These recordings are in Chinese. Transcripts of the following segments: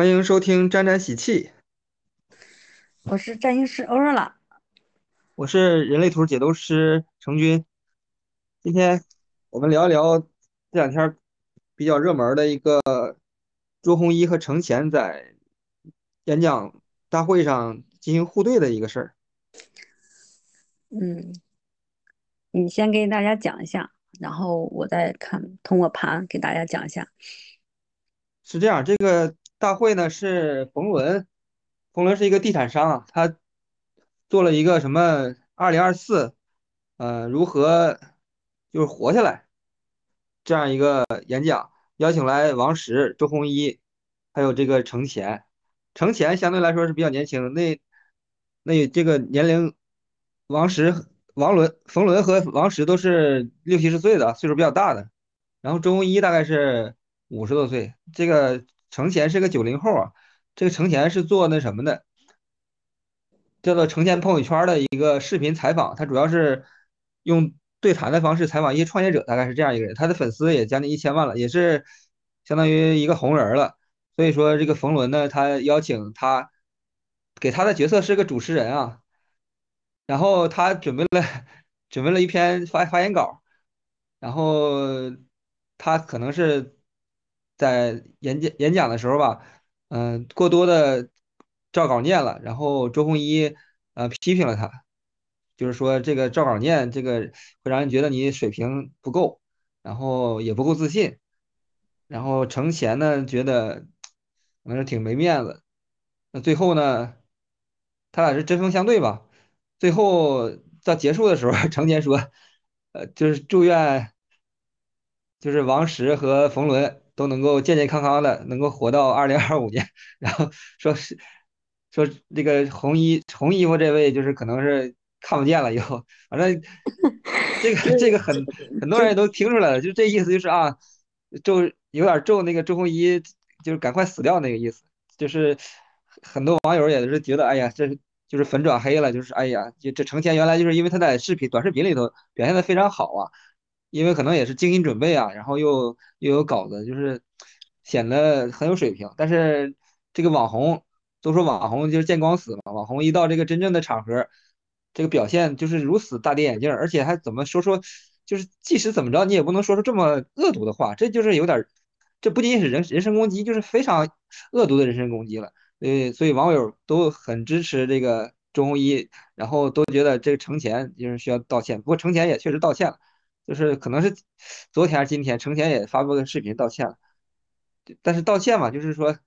欢迎收听沾沾喜气，我是占星师欧若拉。我是人类图解读师程军。今天我们聊一聊这两天比较热门的一个周鸿祎和程前在演讲大会上进行互对的一个事儿。嗯，你先给大家讲一下，然后我再看通过盘给大家讲一下。是这样，这个大会呢是冯仑，冯仑是一个地产商啊，他做了一个什么二零二四，呃，如何就是活下来这样一个演讲，邀请来王石、周鸿祎，还有这个程前。程前相对来说是比较年轻的，那那这个年龄，王石、王伦、冯仑和王石都是六七十岁的，岁数比较大的。然后周鸿祎大概是五十多岁，这个程前是个九零后啊。这个程前是做那什么的，叫做程前朋友圈的一个视频采访，他主要是用对谈的方式采访一些创业者，大概是这样一个人。他的粉丝也将近一千万了，也是相当于一个红人了。所以说这个冯仑呢，他邀请他给他的角色是个主持人啊，然后他准备了准备了一篇发发言稿，然后他可能是在演讲演讲的时候吧，嗯，过多的照稿念了，然后周鸿祎呃批评了他，就是说这个照稿念这个会让人觉得你水平不够，然后也不够自信，然后程前呢觉得可能是挺没面子，那最后呢，他俩是针锋相对吧，最后到结束的时候，程前说，呃，就是祝愿。就是王石和冯仑都能够健健康康的，能够活到二零二五年。然后说是说这个红衣红衣服这位就是可能是看不见了以后，反正这个这个很很多人都听出来了，就这意思就是啊，咒有点咒那个周鸿祎，就是赶快死掉那个意思。就是很多网友也是觉得，哎呀，这就是粉转黑了，就是哎呀，这这成前原来就是因为他在视频短视频里头表现的非常好啊。因为可能也是精心准备啊，然后又又有稿子，就是显得很有水平。但是这个网红都说网红就是见光死嘛，网红一到这个真正的场合，这个表现就是如此大跌眼镜，而且还怎么说说，就是即使怎么着，你也不能说出这么恶毒的话，这就是有点，这不仅仅是人人身攻击，就是非常恶毒的人身攻击了。呃，所以网友都很支持这个周鸿祎，然后都觉得这个程前就是需要道歉。不过程前也确实道歉了。就是可能是昨天还是今天，程前也发布个视频道歉了，但是道歉嘛，就是说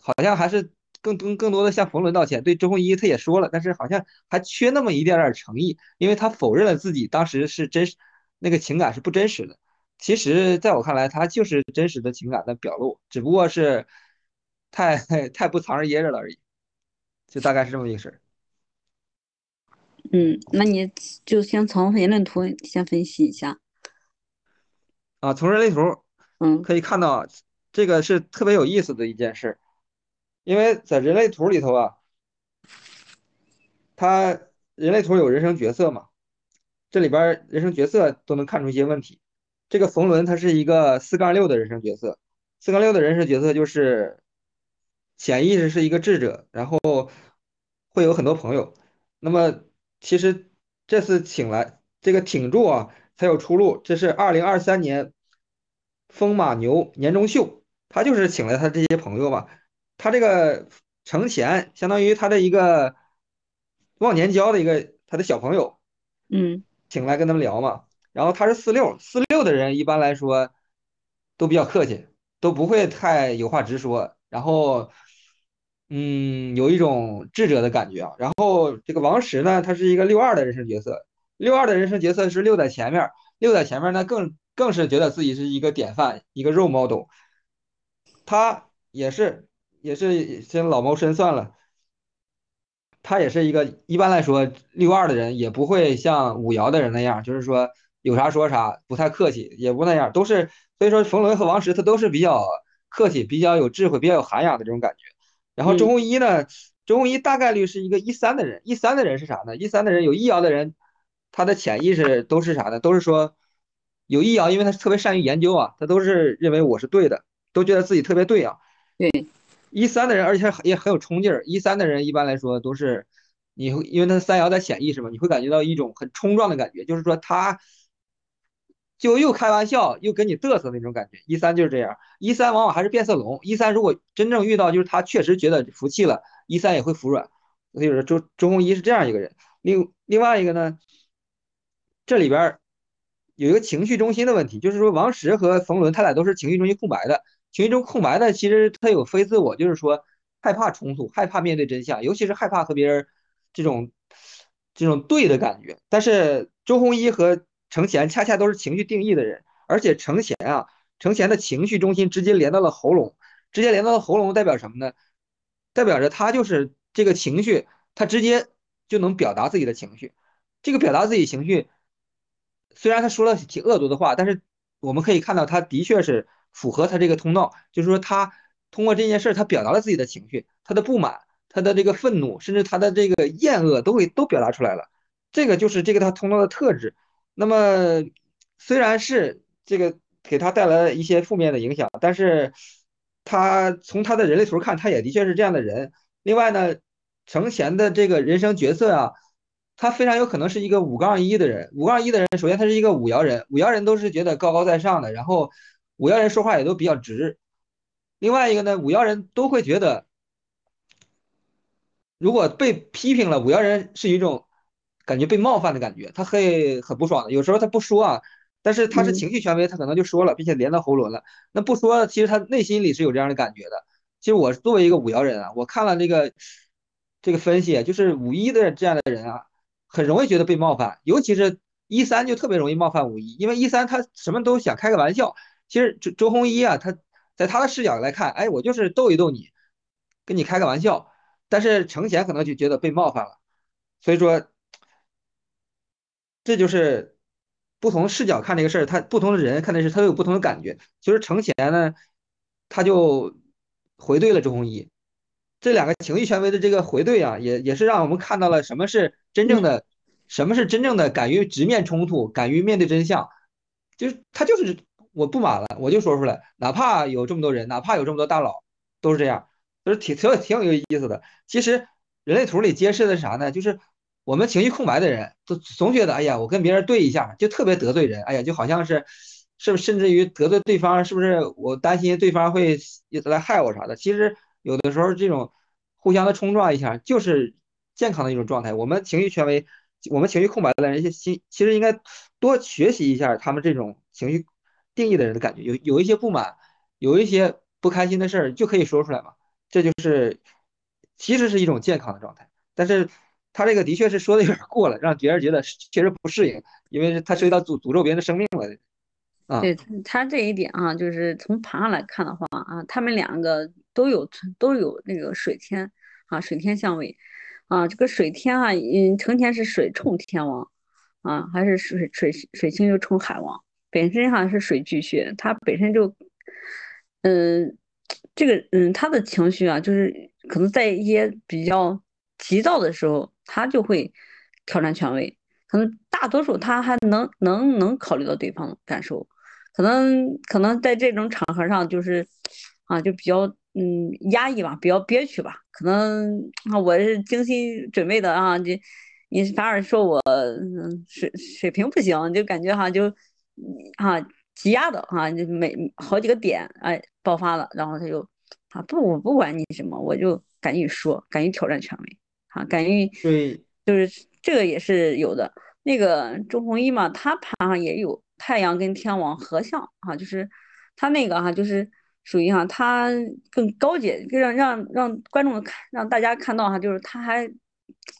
好像还是更更更多的向冯仑道歉。对周鸿祎他也说了，但是好像还缺那么一点点诚意，因为他否认了自己当时是真实那个情感是不真实的。其实在我看来，他就是真实的情感的表露，只不过是太 太不藏着掖着了而已，就大概是这么一个事儿。嗯，那你就先从人类图先分析一下。啊，从人类图，嗯，可以看到这个是特别有意思的一件事，因为在人类图里头啊，它人类图有人生角色嘛，这里边人生角色都能看出一些问题。这个冯仑他是一个四杠六的人生角色，四杠六的人生角色就是潜意识是一个智者，然后会有很多朋友。那么其实这次请来这个挺住啊，才有出路。这是二零二三年风马牛年终秀，他就是请来他这些朋友嘛。他这个程前相当于他的一个忘年交的一个他的小朋友，嗯，请来跟他们聊嘛。然后他是四六四六的人，一般来说都比较客气，都不会太有话直说。然后。嗯，有一种智者的感觉啊。然后这个王石呢，他是一个六二的人生角色，六二的人生角色是六在前面，六在前面呢更更是觉得自己是一个典范，一个 role model。他也是也是先老谋深算了，他也是一个一般来说六二的人也不会像五爻的人那样，就是说有啥说啥，不太客气，也不那样，都是所以说冯仑和王石他都是比较客气、比较有智慧、比较有涵养的这种感觉。然后周鸿祎呢？周鸿祎大概率是一个一三的人。一三的人是啥呢？一三的人有易爻的人，他的潜意识都是啥呢？都是说有易爻，因为他特别善于研究啊，他都是认为我是对的，都觉得自己特别对啊。对。一三的人，而且也很有冲劲儿。一三的人一般来说都是，你会因为他三爻在潜意识嘛，你会感觉到一种很冲撞的感觉，就是说他就又开玩笑又跟你嘚瑟那种感觉。一三就是这样，一三往往还是变色龙。一三如果真正遇到就是他确实觉得服气了，一三也会服软。所以说周周鸿祎是这样一个人。另另外一个呢，这里边有一个情绪中心的问题，就是说王石和冯仑他俩都是情绪中心空白的。情绪中空白的，其实他有非自我，就是说害怕冲突，害怕面对真相，尤其是害怕和别人这种这种对的感觉。但是周鸿祎和程前恰恰都是情绪定义的人，而且程前啊，程前的情绪中心直接连到了喉咙，直接连到了喉咙，代表什么呢？代表着他就是这个情绪，他直接就能表达自己的情绪。这个表达自己情绪，虽然他说了挺恶毒的话，但是我们可以看到他的确是。符合他这个通道，就是说他通过这件事他表达了自己的情绪，他的不满，他的这个愤怒，甚至他的这个厌恶都会都表达出来了。这个就是这个他通道的特质。那么虽然是这个给他带来了一些负面的影响，但是他从他的人类图看，他也的确是这样的人。另外呢，程前的这个人生角色啊，他非常有可能是一个五杠一的人。五杠一的人，首先他是一个五爻人，五爻人都是觉得高高在上的，然后。五爻人说话也都比较直，另外一个呢，五爻人都会觉得，如果被批评了，五爻人是一种感觉被冒犯的感觉，他会很不爽的。有时候他不说啊，但是他是情绪权威，他可能就说了，并且连到喉咙了。那不说，其实他内心里是有这样的感觉的。其实我作为一个五爻人啊，我看了这个这个分析，就是五一的这样的人啊，很容易觉得被冒犯，尤其是一三就特别容易冒犯五一，因为一三他什么都想开个玩笑。其实周周鸿祎啊，他在他的视角来看，哎，我就是逗一逗你，跟你开个玩笑。但是程贤可能就觉得被冒犯了，所以说，这就是不同视角看这个事儿，他不同的人看这事，他都有不同的感觉。其实程前呢，他就回对了周鸿祎，这两个情绪权威的这个回对啊，也也是让我们看到了什么是真正的，什么是真正的敢于直面冲突，敢于面对真相，就是他就是。我不满了，我就说出来，哪怕有这么多人，哪怕有这么多大佬，都是这样，就是挺挺挺有意思的。其实人类图里揭示的是啥呢？就是我们情绪空白的人，都总觉得，哎呀，我跟别人对一下，就特别得罪人，哎呀，就好像是，是不是甚至于得罪对方，是不是我担心对方会来害我啥的？其实有的时候这种互相的冲撞一下，就是健康的一种状态。我们情绪权威，我们情绪空白的人，一些心其实应该多学习一下他们这种情绪。定义的人的感觉有有一些不满，有一些不开心的事儿就可以说出来嘛，这就是其实是一种健康的状态。但是他这个的确是说的有点过了，让别人觉得确实不适应，因为他涉及到诅诅咒别人的生命了。啊，对他这一点啊，就是从盘上来看的话啊，他们两个都有都有那个水天啊，水天相位啊，这个水天啊，嗯，成天是水冲天王啊，还是水水水星又冲海王。本身哈是水巨蟹，他本身就，嗯，这个嗯，他的情绪啊，就是可能在一些比较急躁的时候，他就会挑战权威。可能大多数他还能能能考虑到对方感受，可能可能在这种场合上就是啊，就比较嗯压抑吧，比较憋屈吧。可能啊，我是精心准备的啊，就你反而说我嗯水水平不行，就感觉哈就。啊，积压的啊，就每好几个点，哎，爆发了，然后他就啊，不，我不管你什么，我就敢于说，敢于挑战权威，啊，敢于对，就是这个也是有的。那个周鸿祎嘛，他盘上也有太阳跟天王合相啊，就是他那个哈，就是属于哈，他更高阶，更让让让观众看，让大家看到哈，就是他还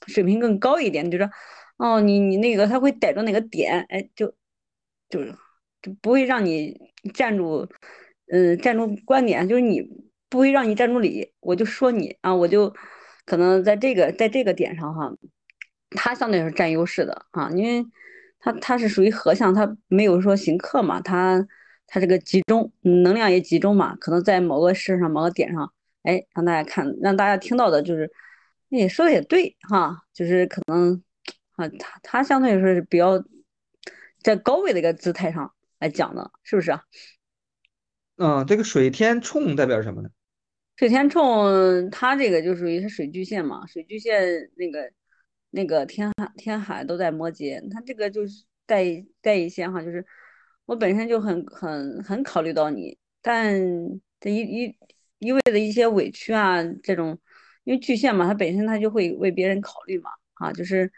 水平更高一点，就是哦，你你那个他会逮住哪个点，哎，就。就是就不会让你站住，嗯，站住观点，就是你不会让你站住理，我就说你啊，我就可能在这个在这个点上哈，他相对是占优势的啊，因为他他是属于合相，他没有说行克嘛，他他这个集中能量也集中嘛，可能在某个事上某个点上，哎，让大家看，让大家听到的就是，你说的也对哈，就是可能啊，他他相对来说是比较。在高位的一个姿态上来讲的，是不是啊？嗯，这个水天冲代表什么呢？水天冲他这个就属于是水巨蟹嘛，水巨蟹那个那个天海天海都在摩羯，他这个就是带带一些哈，就是我本身就很很很考虑到你，但这一一一味的一些委屈啊，这种因为巨蟹嘛，他本身他就会为别人考虑嘛，啊，就是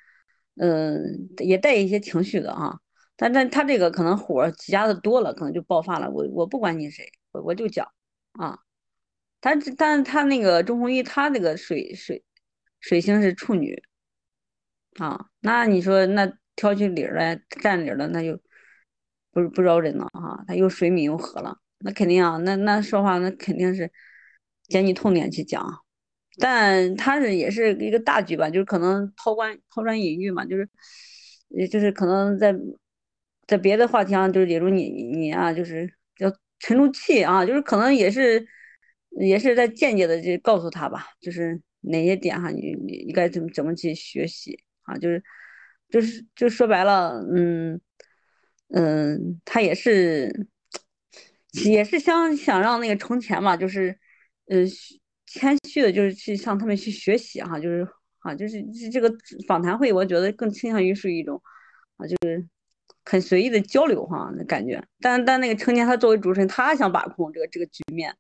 嗯也带一些情绪的啊，但但他这个可能火积压的多了，可能就爆发了，我我不管你谁，我我就讲啊。他但是他那个钟鸿一，他那个水水水星是处女啊，那你说那挑起理儿来占理儿了，那就不是不饶人了哈。他又水米又合了，那肯定啊，那那说话那肯定是捡你痛点去讲。但他是也是一个大局吧，就是可能抛砖抛砖引玉嘛，就是也就是可能在在别的话题上，就是比如你你啊，就是要沉住气啊，就是可能也是。也是在间接的就告诉他吧，就是哪些点哈，你你你该怎么怎么去学习啊？就是就是就说白了，嗯嗯，他也是也是想想让那个充钱嘛，就是呃谦虚的，就是去向他们去学习哈，就是啊，就是这个访谈会，我觉得更倾向于是一种啊，就是很随意的交流哈那感觉。但但那个成年他作为主持人，他想把控这个这个局面。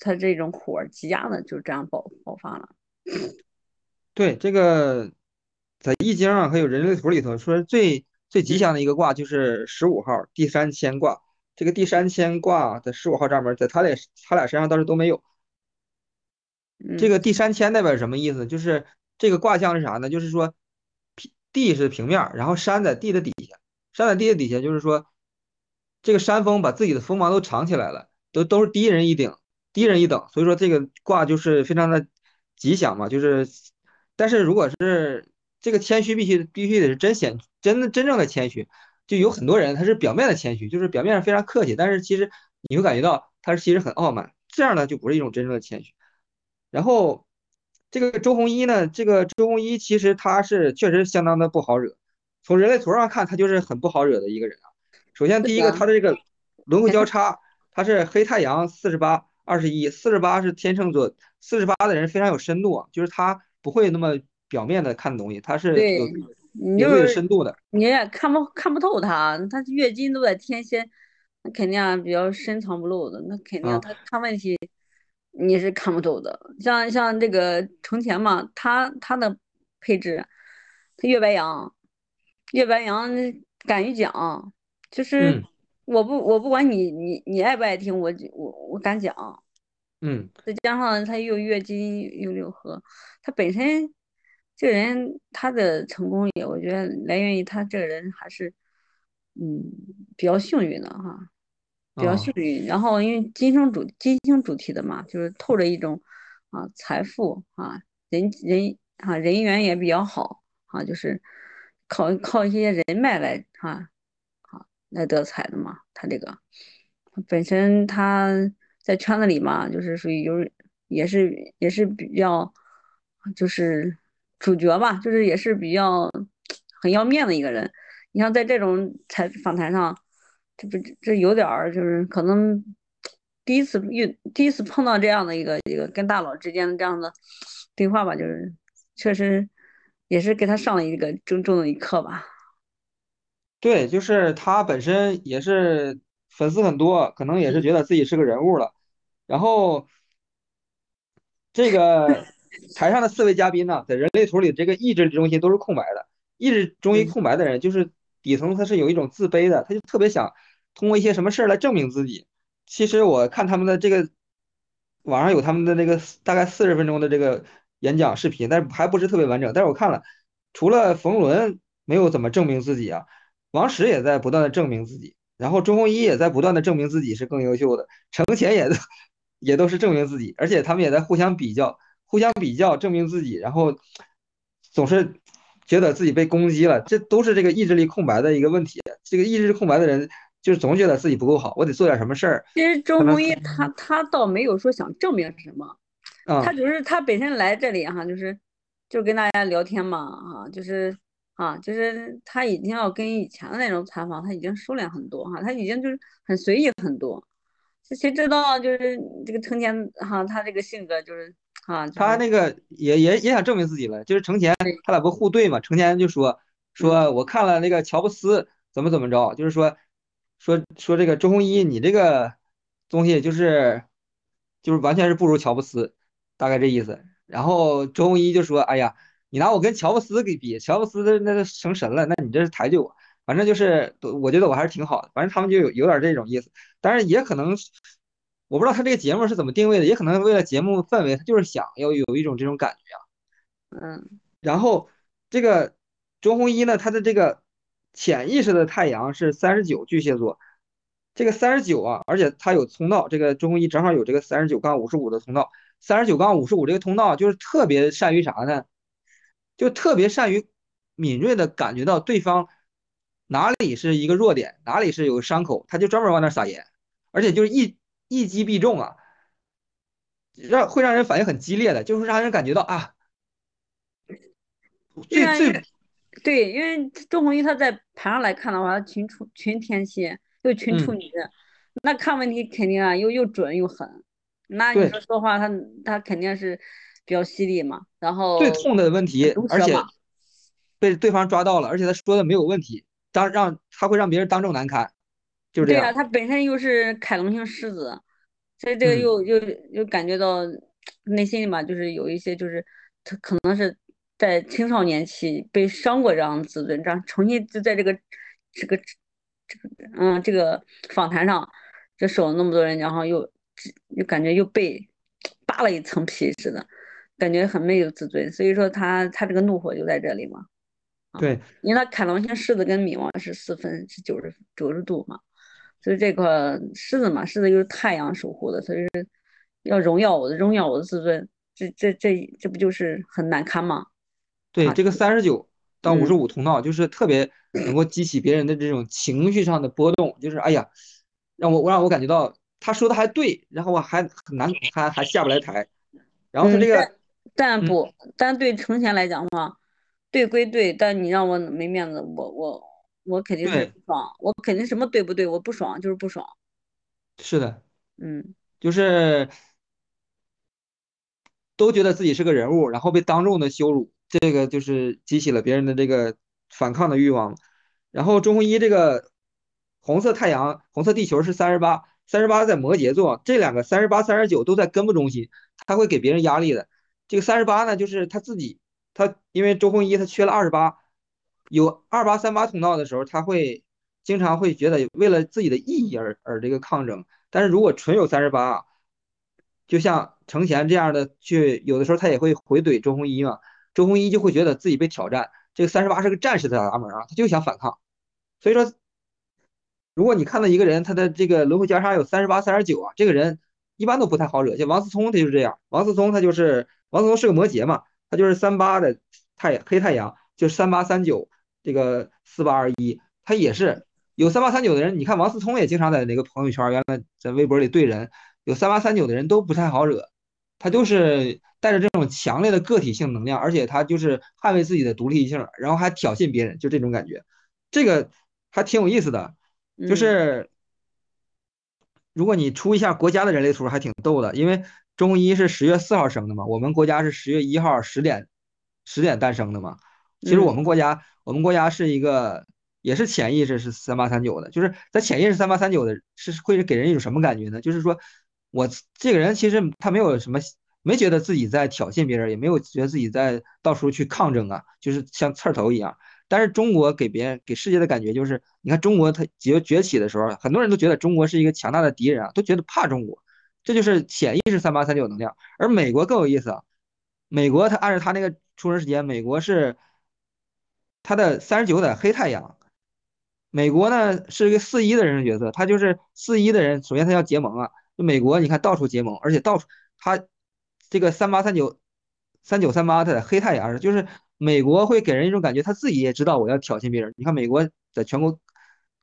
他这种火积压的就这样爆爆发了。对，这个在易经啊，还有人类图里头说最最吉祥的一个卦就是十五号第三乾卦。这个第三乾卦的十五号账门，在他俩他俩身上倒是都没有。这个第三乾代表什么意思？就是这个卦象是啥呢？就是说地是平面，然后山在地的底下，山在地的底下，就是说这个山峰把自己的锋芒都藏起来了。都都是低人一顶，低人一等，所以说这个卦就是非常的吉祥嘛。就是，但是如果是这个谦虚，必须必须得是真显真的真正的谦虚。就有很多人他是表面的谦虚，就是表面上非常客气，但是其实你会感觉到他其实很傲慢，这样呢就不是一种真正的谦虚。然后这个周鸿祎呢，这个周鸿祎其实他是确实相当的不好惹，从人类图上看他就是很不好惹的一个人啊。首先第一个他的这个轮回交叉。他是黑太阳四十八二十一，四十八是天秤座，四十八的人非常有深度啊，就是他不会那么表面的看东西，他是有有深度的。你也看不看不透他，他月经都在天蝎，那肯定啊比较深藏不露的，那肯定他看问题你是看不透的。像像这个程前嘛，他他的配置，他月白羊，月白羊敢于讲，就是。我不，我不管你，你你爱不爱听，我我我敢讲，嗯，再加上他又月经又六合，他本身这个人他的成功也，我觉得来源于他这个人还是，嗯，比较幸运的哈，比较幸运。然后因为金生主金星主题的嘛，就是透着一种啊财富啊人人啊人缘也比较好啊，就是靠靠一些人脉来哈。来得彩的嘛，他这个本身他在圈子里嘛，就是属于有也是也是比较就是主角吧，就是也是比较很要面的一个人。你像在这种采访谈上，这不这有点儿就是可能第一次遇第一次碰到这样的一个一个跟大佬之间的这样的对话吧，就是确实也是给他上了一个重重的一课吧。对，就是他本身也是粉丝很多，可能也是觉得自己是个人物了。然后这个 台上的四位嘉宾呢，在人类图里这个意志中心都是空白的。意志中心空白的人，就是底层他是有一种自卑的，他就特别想通过一些什么事儿来证明自己。其实我看他们的这个网上有他们的那个大概四十分钟的这个演讲视频，但是还不是特别完整。但是我看了，除了冯仑没有怎么证明自己啊。王石也在不断的证明自己，然后周鸿祎也在不断的证明自己是更优秀的，程前也 也都是证明自己，而且他们也在互相比较，互相比较证明自己，然后总是觉得自己被攻击了，这都是这个意志力空白的一个问题。这个意志力空白的人，就是总觉得自己不够好，我得做点什么事儿。其实周鸿祎他他倒没有说想证明什么，他只是他本身来这里哈，就是就跟大家聊天嘛，啊，就是。啊，就是他已经要跟以前的那种采访，他已经收敛很多哈，他已经就是很随意很多。谁知道就是这个成天哈，他这个性格就是啊，就是他那个也也也想证明自己了，就是成前，他俩不互对嘛，成前就说嗯，说我看了那个乔布斯怎么怎么着，就是说说说这个周鸿祎你这个东西就是就是完全是不如乔布斯，大概这意思。然后周鸿祎就说，哎呀，你拿我跟乔布斯给比，乔布斯的那个成神了，那你这是抬举我。反正就是我觉得我还是挺好的，反正他们就有有点这种意思，但是也可能我不知道他这个节目是怎么定位的，也可能为了节目氛围，他就是想要有一种这种感觉啊。嗯，然后这个周鸿祎呢，他的这个潜意识的太阳是三十九巨蟹座，这个三十九啊，而且他有通道，这个周鸿祎正好有这个三十九杠五十五的通道，三十九杠五十五这个通道就是特别善于啥呢？就特别善于敏锐的感觉到对方哪里是一个弱点，哪里是有个伤口，他就专门往那撒盐，而且就是一一击必中啊，让会让人反应很激烈的，就是让人感觉到啊，最最对，因为周鸿祎他在盘上来看的话，他群处群天蝎又群处嗯，女，那看问题肯定啊又又准又狠，那你。说说话他他肯定是比较犀利嘛，然后最痛的问题，而且被对方抓到了，而且他说的没有问题，当让他会让别人当众难堪，就是这对啊，他本身又是凯龙星狮子，所以这个嗯，又又又感觉到内心里嘛，就是有一些就是他可能是在青少年期被伤过这样的自尊，这样重新就在这个这个这个嗯这个访谈上，就守了那么多人，然后又又感觉又被扒了一层皮似的，感觉很没有自尊，所以说他他这个怒火就在这里嘛。啊，对因为他凯龙星狮子跟冥王是四分是九十九十度嘛，所以这个狮子嘛，狮子又是太阳守护的，所以是要荣耀我的，荣耀我的自尊，这这这这不就是很难堪吗？对，啊，这个三十九到五十嗯，五通道就是特别能够激起别人的这种情绪上的波动，就是哎呀，让我我让我感觉到他说的还对，然后我还很难，还还下不来台。然后他这个，嗯，但不，但对程前来讲的话，对归对，但你让我没面子，我我我肯定是对，不爽，我肯定什么对不对，我不爽就是不爽，是的，嗯就是 都觉得自己是个人物，然后被当众的羞辱，这个就是激起了别人的这个反抗的欲望。然后钟红一这个红色太阳、红色地球是三十八，三十八在摩羯座，这两个三十八、三十九都在根部中心，他会给别人压力的。这个三十八呢，就是他自己，他因为周鸿祎他缺了二十八，有二八三八通道的时候，他会经常会觉得为了自己的意义而而这个抗争。但是如果纯有三十八，就像程前这样的去，有的时候他也会回怼周鸿祎嘛，周鸿祎就会觉得自己被挑战。这个三十八是个战士的闸门啊，他就想反抗。所以说，如果你看到一个人他的这个轮回交叉有三十八、三十九啊，这个人一般都不太好惹。像王思聪他就是这样，王思聪他就是王思聪是个摩羯嘛，他就是三八的太黑太阳，就是三八三九这个四八二一，他也是有三八三九的人。你看王思聪也经常在那个朋友圈原来在微博里怼人，有三八三九的人都不太好惹，他就是带着这种强烈的个体性能量，而且他就是捍卫自己的独立性，然后还挑衅别人，就这种感觉，这个还挺有意思的。就嗯是如果你出一下国家的人类图，还挺逗的，因为中医是十月四号生的嘛，我们国家是十月一号十点十点诞生的嘛。其实我嗯们国家，我们国家是一个也是潜意识是三八三九的，就是在潜意识三八三九的，是会给人一种什么感觉呢？就是说我这个人其实他没有什么，没觉得自己在挑衅别人，也没有觉得自己在到处去抗争啊，就是像刺儿头一样。但是中国给别人给世界的感觉就是，你看中国它崛崛起的时候，很多人都觉得中国是一个强大的敌人啊，都觉得怕中国，这就是潜意识三八三九能量。而美国更有意思啊，美国它按照它那个出生时间，美国是它的三十九的黑太阳。美国呢是一个四一的人生角色，他就是四一的人，首先他要结盟啊，就美国你看到处结盟，而且到处他这个三八三九三九三八的黑太阳，就是美国会给人一种感觉，他自己也知道我要挑衅别人。你看美国在全国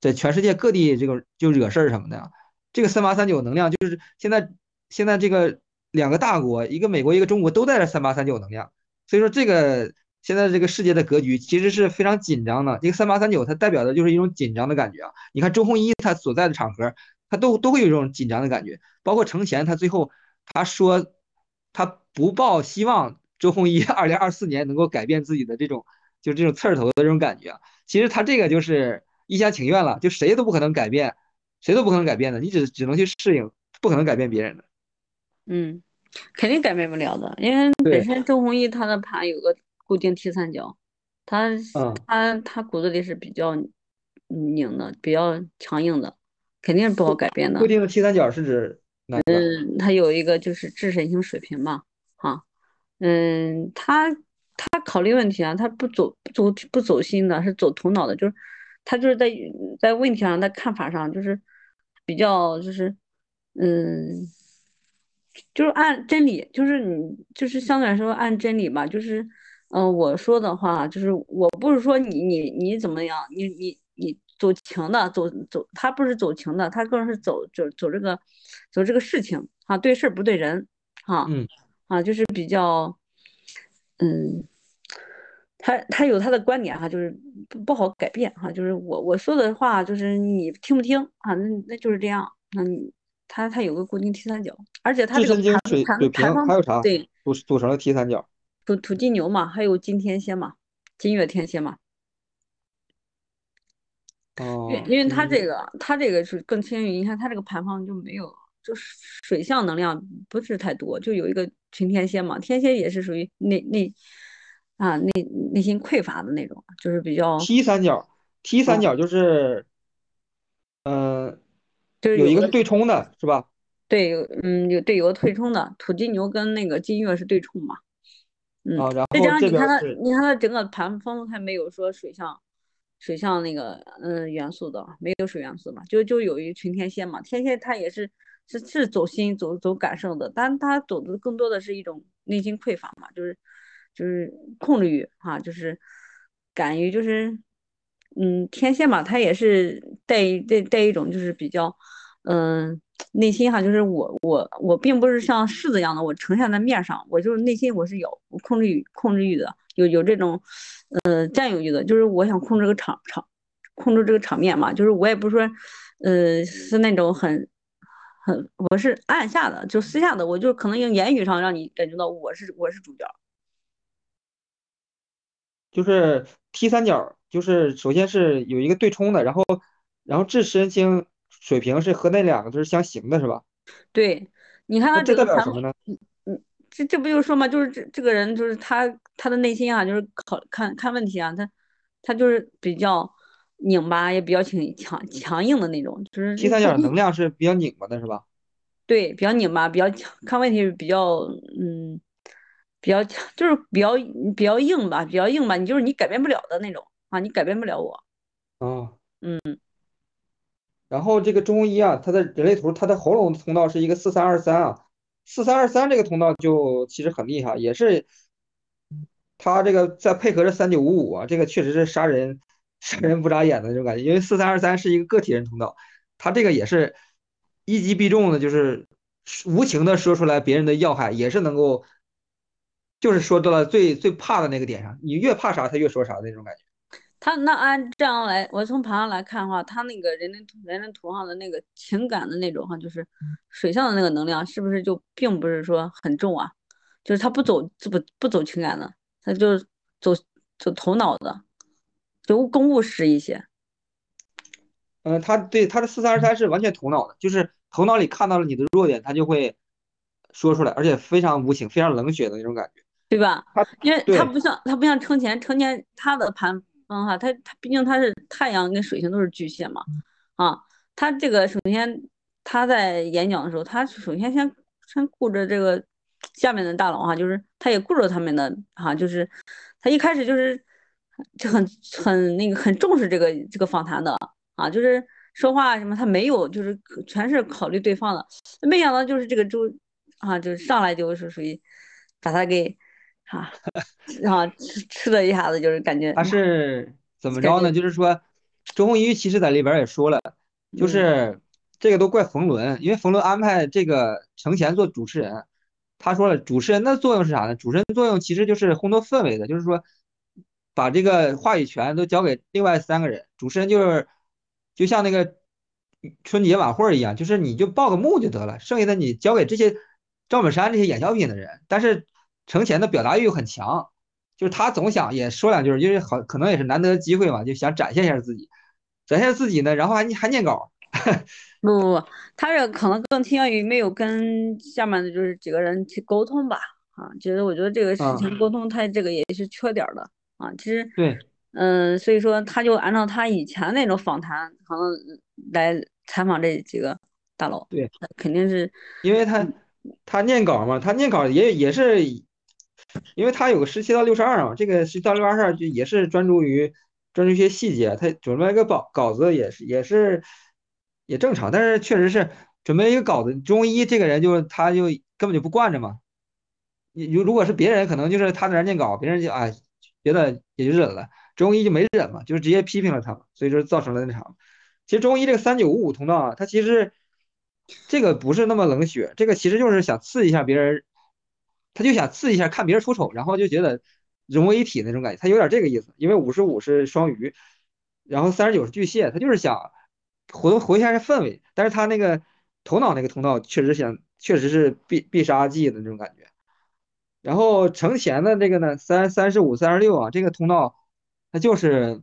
在全世界各地这个就惹事儿什么的，这个三八三九能量就是现在现在这个两个大国，一个美国一个中国都带着三八三九能量，所以说这个现在这个世界的格局其实是非常紧张的。这个三八三九它代表的就是一种紧张的感觉啊。你看周鸿祎他所在的场合，他都都会有一种紧张的感觉。包括程前，他最后他说他不抱希望周鸿祎二零二四年能够改变自己的这种就这种刺儿头的这种感觉啊。其实他这个就是一厢情愿了，就谁都不可能改变，谁都不可能改变的，你只只能去适应，不可能改变别人的。嗯，肯定改变不了的，因为本身周鸿祎他的盘有个固定 T 三角，他他他骨子里是比较拧的，比较强硬的，肯定是不好改变的。固定的 T 三角是指哪个？嗯，他有一个就是智神性水平嘛，哈，嗯，他他考虑问题啊，他不走不走不走心的，是走头脑的，就是他就是在在问题上，在看法上就是比较就是嗯。就是按真理，就是你，就是相对来说按真理吧。就是，嗯，我说的话，就是我不是说你你你怎么样，你你你走情的，走走，他不是走情的，他更是走走走这个走这个事情啊，对事不对人啊，嗯，啊，就是比较，嗯，他他有他的观点哈，就是不不好改变哈，就是我我说的话，就是你听不听啊？那那就是这样，那你。他他有个固定 T 三角，而且他这个水水平还有啥？对，组组成了 T 三角。土土金牛嘛，还有金天蝎嘛，金月天蝎嘛。哦。因因为他这个他这个是更偏于，你看他这个盘方就没有，就是水象能量不是太多，就有一个群天蝎嘛，天蝎也是属于内内啊内内心匮乏的那种，就是比较。T 三角，T 三角就是，嗯。就是有一个是对冲的，是吧？对，有嗯有对有个对冲的，土金牛跟那个金月是对冲嘛。嗯，然后再加上你看它，你看它整个盘风它没有说水象，水象那个嗯元素的，没有水元素嘛，就就有一群天蝎嘛，天蝎它也是是是走心走走感受的，但它走的更多的是一种内心匮乏嘛，就是就是控制欲哈，就是敢于就是。嗯，天蝎嘛，他也是带带带一种就是比较，嗯，内心哈，就是我我我并不是像柿子一样的，我呈现在面上，我就是内心我是有控制欲控制欲的，有有这种，呃，占有欲的，就是我想控制个场场，控制这个场面嘛，就是我也不是说，呃，是那种很很，我是暗下的，就私下的，我就可能用言语上让你感觉到我是我是主角，就是 T 三角。就是首先是有一个对冲的，然后，然后智神星水平是和那两个就是相行的，是吧？对，你看他这代表什么呢？嗯嗯，这这不就是说嘛，就是这这个人就是他他的内心啊，就是考看看问题啊，他他就是比较拧巴，也比较挺强强硬的那种，就是 T 三角能量是比较拧巴的，是吧？对，比较拧巴，比较强，看问题比较嗯，比较强，就是比较比较硬吧，比较硬吧，你就是你改变不了的那种。啊，你改变不了我。啊，嗯。然后这个中医啊，它的人类图，它的喉咙通道是一个四三二三啊，四三二三这个通道就其实很厉害，也是它这个再配合着三九五五啊，这个确实是杀人杀人不眨眼的那种感觉，因为四三二三是一个个体人通道，它这个也是一击必中的，就是无情的说出来别人的要害，也是能够就是说到了最最怕的那个点上，你越怕啥，他越说啥的那种感觉。他那按这样来，我从盘上来看的话，他那个人人人人图上的那个情感的那种哈，就是水象的那个能量，是不是就并不是说很重啊？就是他不走这不不走情感的，他就走走头脑的，就更务实一些。嗯，他对他的四三二三是完全头脑的，就是头脑里看到了你的弱点，他就会说出来，而且非常无情、非常冷血的那种感觉，对吧？因为他不像他不像成前，成前他的盘。嗯哈，他他毕竟他是太阳跟水星都是巨蟹嘛，啊，他这个首先他在演讲的时候，他首先先先顾着这个下面的大佬哈，就是他也顾着他们的哈，就是他一开始就是就很很那个很重视这个这个访谈的啊，就是说话什么他没有就是全是考虑对方的，没想到就是这个周啊，就是上来就是属于把他给。啊，然后吃吃了一下子，就是感觉他是怎么着呢？就是说，周鸿祎其实在里边也说了，就是这个都怪冯仑，因为冯仑安排这个程前做主持人，他说了，主持人的作用是啥呢？主持人作用其实就是烘托氛围的，就是说把这个话语权都交给另外三个人，主持人就是就像那个春节晚会一样，就是你就报个幕就得了，剩下的你交给这些赵本山这些演小品的人。但是程前的表达欲很强，就是他总想也说两句，因为好可能也是难得的机会嘛，就想展现一下自己，展现自己呢，然后还还念稿。不不不，他这可能更倾向于没有跟下面的就是几个人去沟通吧。啊，其实我觉得这个事情沟通，他这个也是缺点的啊。其实对。嗯，所以说他就按照他以前那种访谈，可能来采访这几个大佬。对，肯定是因为他他念稿嘛，他念稿也也是，因为他有个十七到六十二嘛，这个十七到六十二就也是专注于专注一些细节，他准备一个稿稿子也是也是也正常，但是确实是准备一个稿子。中医这个人就他就根本就不惯着嘛，你如如果是别人，可能就是他在那念稿，别人就哎别的也就忍了。中医就没忍嘛，就是直接批评了他，所以说造成了那场。其实中医这个三九五五通道啊，它其实这个不是那么冷血，这个其实就是想刺激一下别人，他就想刺一下看别人出丑，然后就觉得融为一体那种感觉，他有点这个意思。因为五十五是双鱼，然后三十九是巨蟹，他就是想活活一下这氛围。但是他那个头脑那个通道确实想，确实是必必杀技的那种感觉。然后成前的这个呢，三三十五三十六啊，这个通道。他就是，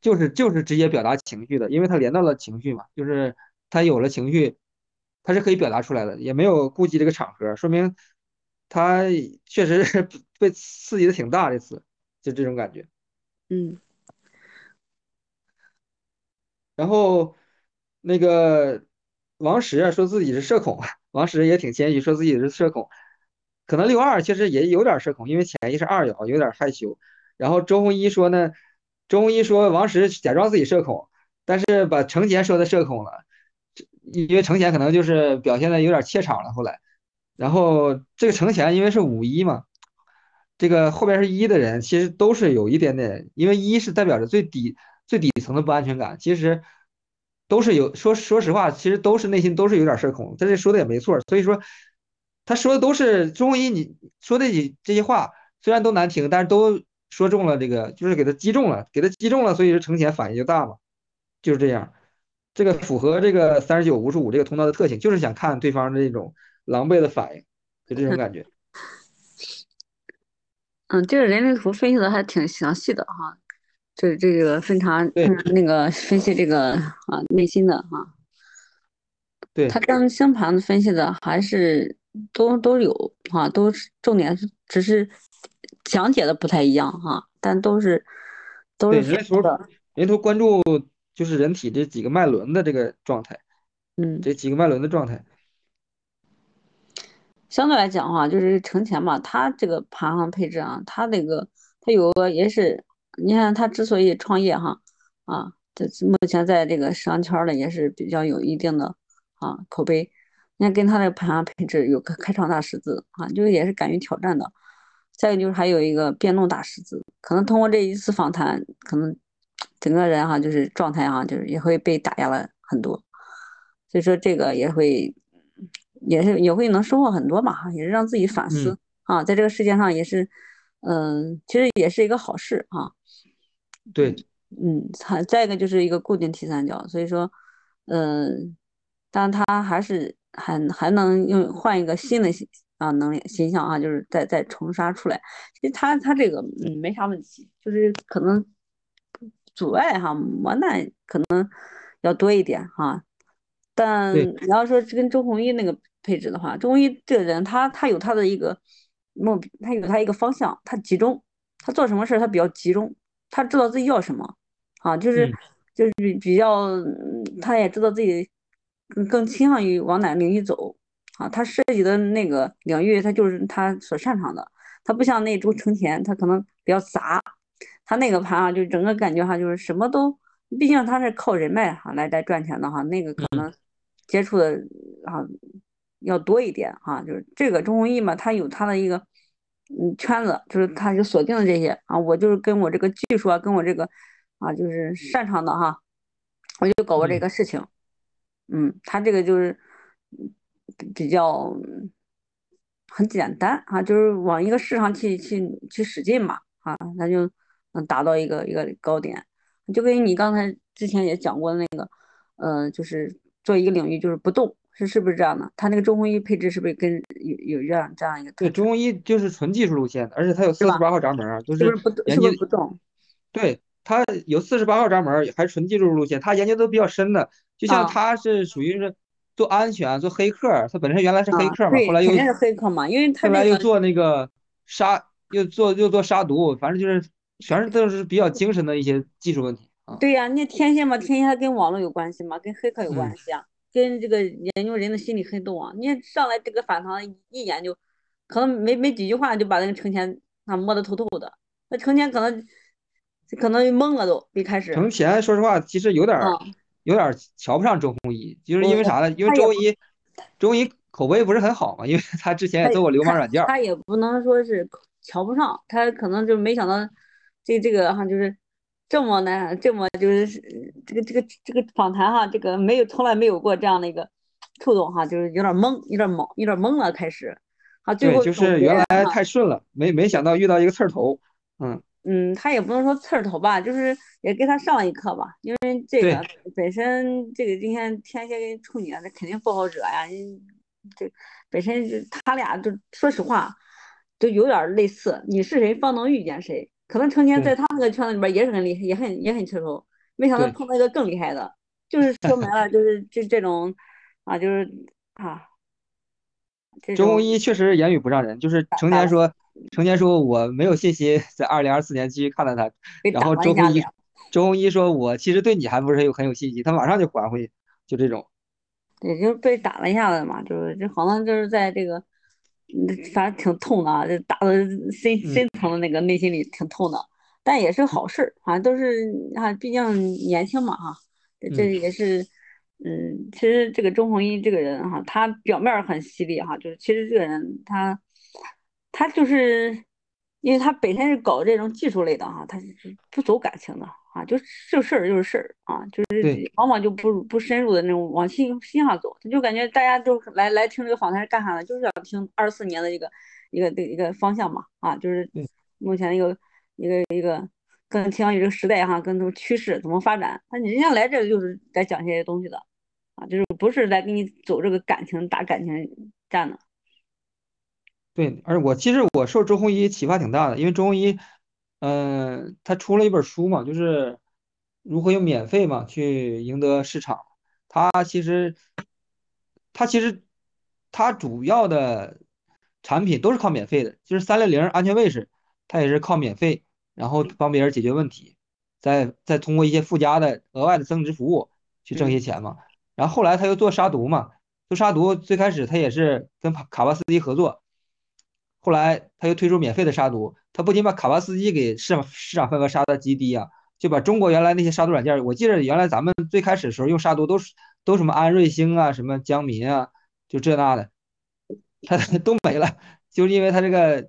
就是就是直接表达情绪的，因为他连到了情绪嘛，就是他有了情绪，他是可以表达出来的，也没有顾及这个场合，说明他确实是被刺激的挺大，这次就这种感觉。嗯。然后那个王石说自己是社恐，王石也挺谦虚，说自己是社恐，可能六二其实也有点社恐，因为潜意识二爻有点害羞。然后周鸿祎说呢，周鸿祎说王石假装自己社恐，但是把程前说的社恐了，因为程前可能就是表现的有点怯场了。后来，然后这个程前因为是五一嘛，这个后边是一的人，其实都是有一点点，因为一是代表着最底最底层的不安全感，其实都是有说说实话，其实都是内心都是有点社恐。他这说的也没错，所以说他说的都是中医你说的这这些话虽然都难听，但是都。说中了这个，就是给他击中了，给他击中了，所以说程前反应就大嘛，就是这样。这个符合这个三十九五十五这个通道的特性，就是想看对方的那种狼狈的反应，就这种感觉。嗯，这个人类图分析的还挺详细的哈，这这个分查那个分析这个啊内心的哈。对。他跟星盘分析的还是都都有哈，都是重点是只是。讲解的不太一样哈，但都是都是人头人图关注就是人体这几个脉轮的这个状态，嗯，这几个脉轮的状态。相对来讲哈，就是成前嘛，他这个盘上配置啊，他那个他有个也是，你看他之所以创业哈啊，这目前在这个商圈呢也是比较有一定的啊口碑。你看跟他这个盘上配置有个开创大十字啊，就是也是敢于挑战的。再一个就是还有一个变动大十字，可能通过这一次访谈，可能整个人哈就是状态哈就是也会被打压了很多，所以说这个也会也是也会能收获很多嘛哈，也是让自己反思啊，在这个世界上也是嗯，其实也是一个好事啊。对，嗯，还再一个就是一个固定 T 三角，所以说嗯，但他还是还还能用换一个新的。啊，能力形象啊，就是再再重杀出来。其实他他这个嗯没啥问题，就是可能阻碍哈磨难可能要多一点哈。但你要说跟周鸿祎那个配置的话，周鸿祎这个人他他有他的一个目，他有他一个方向，他集中，他做什么事他比较集中，他知道自己要什么啊，就是就是比较他也知道自己更更倾向于往哪个领域走。啊，他涉及的那个领域，他就是他所擅长的。他不像那周成田，他可能比较杂。他那个盘啊，就整个感觉哈，就是什么都，毕竟他是靠人脉哈来来赚钱的哈。那个可能接触的啊要多一点哈。就是这个钟弘毅嘛，他有他的一个嗯圈子，就是他就锁定了这些啊。我就是跟我这个技术啊，跟我这个啊就是擅长的哈，我就搞过这个事情。嗯，他这个就是。比较很简单啊，就是往一个市场去去去使劲嘛啊，那就能达到一个一个高点。就跟你刚才之前也讲过的那个呃，就是做一个领域就是不动，是是不是这样的？他那个周鸿祎配置是不是跟有有这样这样一个对，质，中医就是纯技术路线的，而且它有？四十八号闸门儿，就是研究，不是不动？对，它有四十八号闸门儿，还是纯技术路线，它研究都比较深的。就像啊他是属于是做安全、做黑客儿，他本身原来是黑啊，客儿嘛，后，来又肯定是黑客嘛，因为他那个后来又做那个杀，又做又做杀毒，反正就是全是都是比较精神的一些技术问题啊。对呀，那天线嘛，天线它跟网络有关系嘛，跟黑客有嗯，关系啊，跟这个研究人的心理黑洞啊。你上来这个反常一研究，可能没没几句话就把那个成天啊摸得透透的，那成前可能可能懵了都，一开始程前说实话其实有点儿啊，有点儿瞧不上周鸿祎，就是因为啥呢？因为周鸿祎周鸿祎口碑不是很好嘛，因为他之前也做过流氓软件儿。他也不能说是瞧不上，他可能就没想到这这个哈就是这么难，这么就是这个这个这个访谈哈，这个没有从来没有过这样的一个触动哈，就是有点懵，有点懵，有点懵了开始，啊，最对，后就是原来。太顺了，没没想到遇到一个刺儿头。嗯，嗯，他也不能说刺儿头吧，就是也给他上了一课吧。因为这个本身这个今天天蝎跟处女啊，这肯定不好惹呀。你这本身他俩就说实话，都有点类似。你是谁，方能遇见谁？可能成天在他那个圈子里边也是很厉害，也很也很吃头。没想到，碰到一个更厉害的，就是 说白了，就是这这种啊，就是啊周鸿祎确实言语不让人，就是成天说成天说我没有信心在二零二四年继续看到他，然后周鸿祎。周鸿祎说我其实对你还不是很有很有信心，他马上就还回，就这种。对，就是被打了一下子嘛，就是就好像就是在这个，嗯，反正挺痛的啊，就打的深嗯。深层的那个内心里挺痛的，但也是好事儿，反正都是啊，毕竟年轻嘛哈，这也是，嗯，其实这个周鸿祎这个人哈，他表面很犀利哈，就是其实这个人他他就是因为他本身是搞这种技术类的哈，他是不走感情的啊，就是这事儿就是事儿啊，就是往往就不不深入的那种往心心上走，他就感觉大家都来来听这个访谈是干啥的，就是要听二四年的一个一个一个方向嘛啊，就是目前一个一个一个更倾向于这个时代哈，跟这种趋势怎么发展，那你人家来这就是来讲这些东西的啊，就是不是来给你走这个感情打感情战的，对，而我其实我受周鸿祎启发挺大的，因为周鸿祎，嗯、他出了一本书嘛，就是如何用免费嘛去赢得市场。他其实他其实他主要的产品都是靠免费的，就是三六零安全卫士，它也是靠免费，然后帮别人解决问题，再再通过一些附加的额外的增值服务去挣些钱嘛。然后后来他又做杀毒嘛，做杀毒最开始他也是跟卡巴斯基合作。后来他又推出免费的杀毒，他不仅把卡巴斯基给市场市场份额杀的极低啊，就把中国原来那些杀毒软件，我记得原来咱们最开始的时候用杀毒都是都什么安瑞星啊，什么江民啊，就这那的，他 都没了，就是因为他这个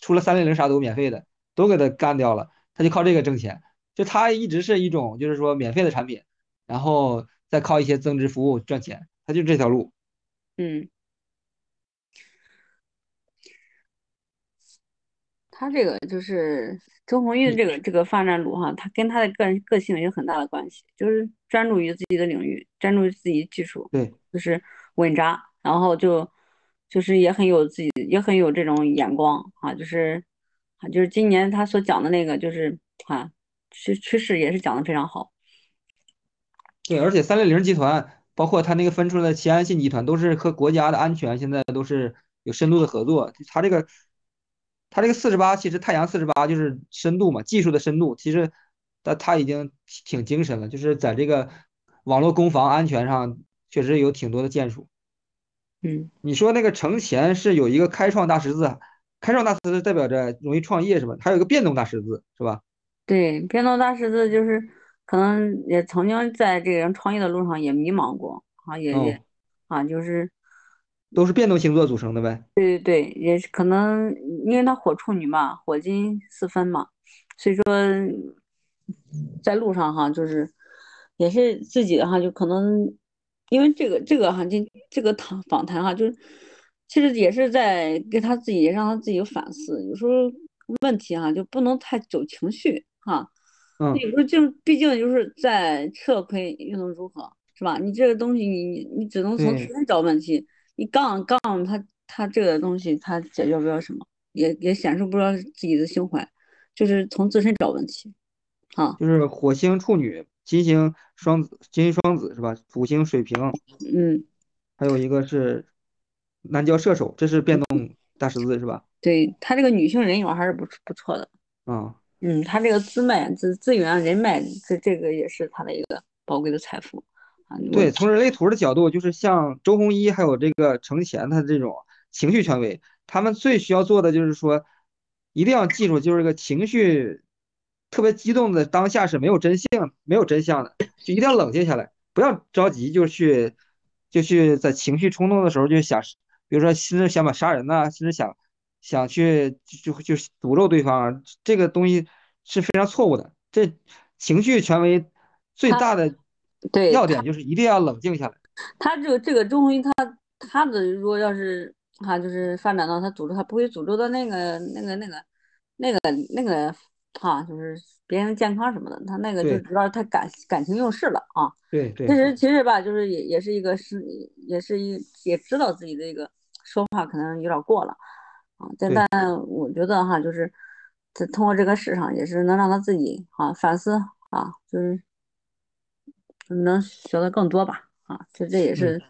出了三六零杀毒免费的，都给他干掉了，他就靠这个挣钱，就他一直是一种就是说免费的产品，然后再靠一些增值服务赚钱，他就这条路。嗯。他这个就是周鸿祎的这个这个发展路哈，他跟他的个人个性有很大的关系，就是专注于自己的领域，专注于自己技术，对就是稳扎，然后就就是也很有自己，也很有这种眼光啊，就是啊，就是今年他所讲的那个，就是啊趋趋势也是讲的非常好，对，而且三六零集团，包括他那个分出来的齐安信集团，都是和国家的安全现在都是有深度的合作。他这个，它这个四十八，其实太阳四十八就是深度嘛，技术的深度，其实它它已经挺精神了，就是在这个网络攻防安全上，确实有挺多的建树。嗯。你说那个程前是有一个开创大十字，开创大十字代表着容易创业是吧？还有一个变动大十字是吧？对，变动大十字就是可能也曾经在这个创业的路上也迷茫过啊，也也哦，啊，就是都是变动星座组成的呗。对对对，也是可能因为他火处女嘛，火金四分嘛，所以说在路上哈，就是也是自己的哈，就可能因为这个这个哈，这这个谈访谈哈，就是其实也是在给他自己让他自己有反思，有时候问题哈就不能太走情绪哈。嗯。有时候就毕竟就是在撤亏又能如何，是吧？你这个东西你你你只能从自对，身找问题，你杠杠他他这个东西他解决不了什么，也也显示不了自己的胸怀，就是从自身找问题啊，就是火星处女、金星双子、金星双子是吧？土星水瓶，嗯，还有一个是南交射手，这是变动大十字是吧？对他这个女性人缘还是不不错的，啊、嗯，他这个资脉资资源人脉，这这个也是他的一个宝贵的财富对，从人类图的角度，就是像周鸿祎还有这个程前他这种情绪权威，他们最需要做的就是说，一定要记住，就是这个情绪特别激动的当下是没有真性、没有真相的，就一定要冷静下来，不要着急就去就去在情绪冲动的时候就想，比如说甚至想把杀人呐、甚至想想去就就就诅咒对方啊，这个东西是非常错误的。这情绪权威最大的对要点就是一定要冷静下来。他这个这个中医他他的如果要是哈就是发展到他诅咒他不会诅咒到那个那个那个那个那个哈、就是别人健康什么的，他那个就对知道他感感情用事了啊。对对其实其实吧，就是也也是一个是也是一也知道自己的一个说话可能有点过了啊，但，但我觉得哈，就是这通过这个事上也是能让他自己啊反思啊，就是能学的更多吧啊，这这也嗯。是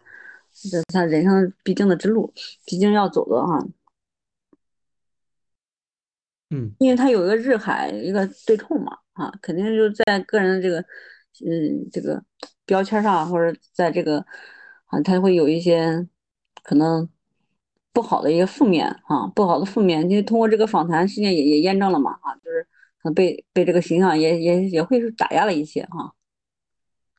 这他人生必经的之路，必经要走的哈，嗯，因为他有一个日海一个对冲嘛啊，肯定就在个人的这个嗯这个标签上或者在这个啊，他会有一些可能不好的一个负面啊，不好的负面，因为通过这个访谈事件也也验证了嘛啊，就是可能被被这个形象也也也会是打压了一些哈、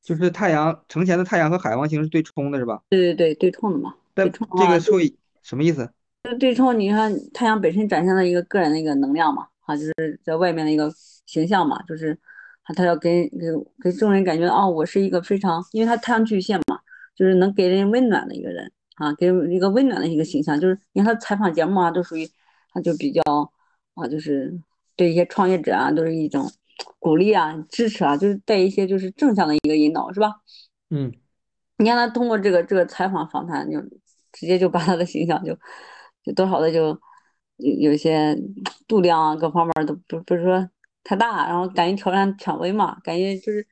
就是太阳呈前的太阳和海王星是对冲的，是吧？对对对，对冲的嘛，对但冲啊，这个会什么意思？就对冲，你看太阳本身展现了一个个人的一个能量嘛，啊，就是在外面的一个形象嘛，就是他他要给给给众人感觉哦，我是一个非常，因为他太阳巨蟹嘛，就是能给人温暖的一个人啊，给人一个温暖的一个形象，就是你看他采访节目啊，都属于他就比较啊，就是对一些创业者啊，都是一种鼓励啊、支持啊，就是带一些就是正向的一个引导，是吧？嗯，你看他通过这个这个采访访谈，就直接就把他的形象就 就多少的就有些度量啊，各方面都不不是说太大，然后敢于挑战权威嘛，感觉就是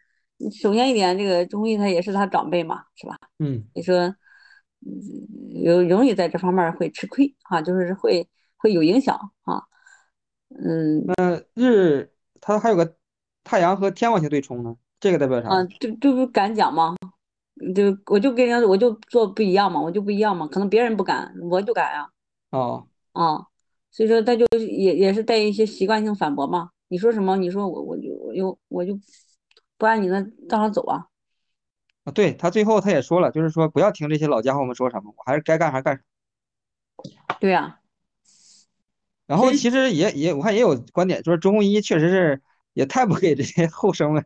首先一点，这个钟毅他也是他长辈嘛，是吧？嗯，你说嗯有容易在这方面会吃亏啊，就是会会有影响啊，嗯那日它还有个太阳和天王星对冲呢，这个代表啊，啥？就就不敢讲吗。就我就跟人家我就做不一样嘛，我就不一样嘛，可能别人不敢，我就敢啊。哦，啊，所以说他就也也是带一些习惯性反驳嘛。你说什么？你说我我就我就我就不按你的道上走啊。啊，对，他最后他也说了，就是说不要听这些老家伙们说什么，我还是该干啥干啥。对呀、然后其实也也我看也有观点，就是周鸿祎确实是也太不给这些后生了，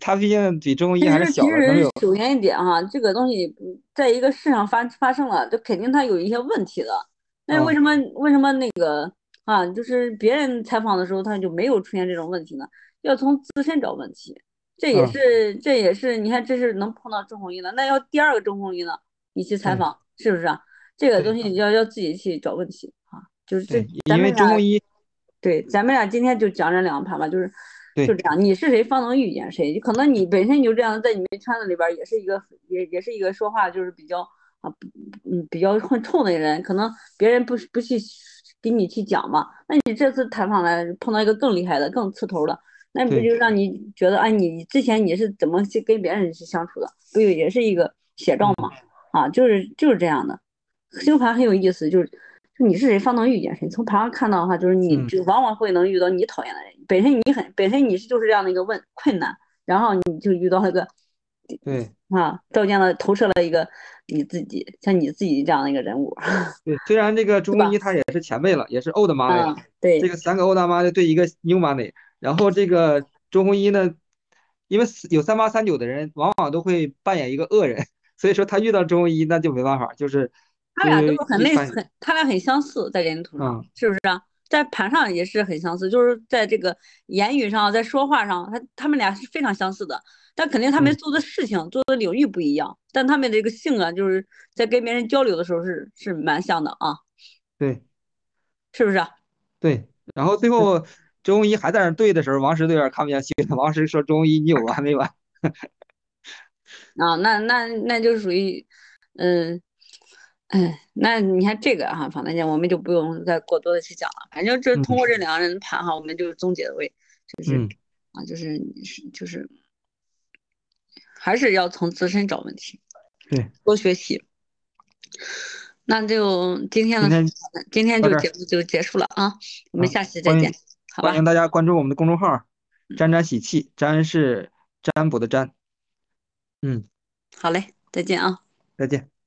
他毕竟比周鸿祎还是小了，能实有首先一点哈，这个东西嗯在一个市场发发生了，这肯定它有一些问题的。那为啊什么为什么那个啊，就是别人采访的时候他就没有出现这种问题呢？要从自身找问题，这也啊，是这也是你看这是能碰到周鸿祎的，那要第二个周鸿祎呢，你去采对访是不是啊？这个东对西要要自己去找问题啊，就是这，因为咱们俩周鸿祎对，咱们俩今天就讲这两盘吧，就是就这样，你是谁，方能遇见谁。可能你本身你就这样，在你们圈子里边儿也是一个，也也是一个说话就是比较啊，嗯，比较很冲的人，可能别人不不去给你去讲嘛。那你这次采访来碰到一个更厉害的、更刺头的，那不就让你觉得，哎，你之前你是怎么去跟别人去相处的？不也也是一个写照嘛？啊，就是就是这样的。星盘很有意思，就是就你是谁，方能遇见谁。从牌上看到的话，就是你嗯。就往往会能遇到你讨厌的人。本身你很本身你是就是这样的一个问困难，然后你就遇到了个对。啊，照见了投射了一个你自己，像你自己这样的一个人物，对，虽然这个周是吧鸿祎他也是前辈了，也是 old money 对。这个三个 old money 对一个 new money，然后这个周鸿祎呢，因为有三八三九的人往往都会扮演一个恶人，所以说他遇到周鸿祎那就没办法，就是就他俩都是很类似，很他俩很相似，在人图上，嗯是不是啊？在盘上也是很相似，就是在这个言语上，在说话上，他他们俩是非常相似的。但肯定他们嗯做的事情、做的领域不一样，但他们这个性格就是在跟别人交流的时候是是蛮像的啊，对是不是啊？对。然后最后周鸿祎还在那儿对的时候，王石都有点看不下去了。王石说：“周鸿祎，你有完没完 啊，那那那就是属于，嗯，哎，那你看这个哈、反正我们就不用再过多的去讲了。反正就通嗯过这两个人盘哈，我们就总结为就是嗯啊，就是是就是还是要从自身找问题，对，多学习。那就今天的今天就节目就结束了啊，我们啊，下期再见，好吧？欢迎大家关注我们的公众号“沾沾喜气”，沾是占卜的沾。嗯，好嘞，再见啊。再见。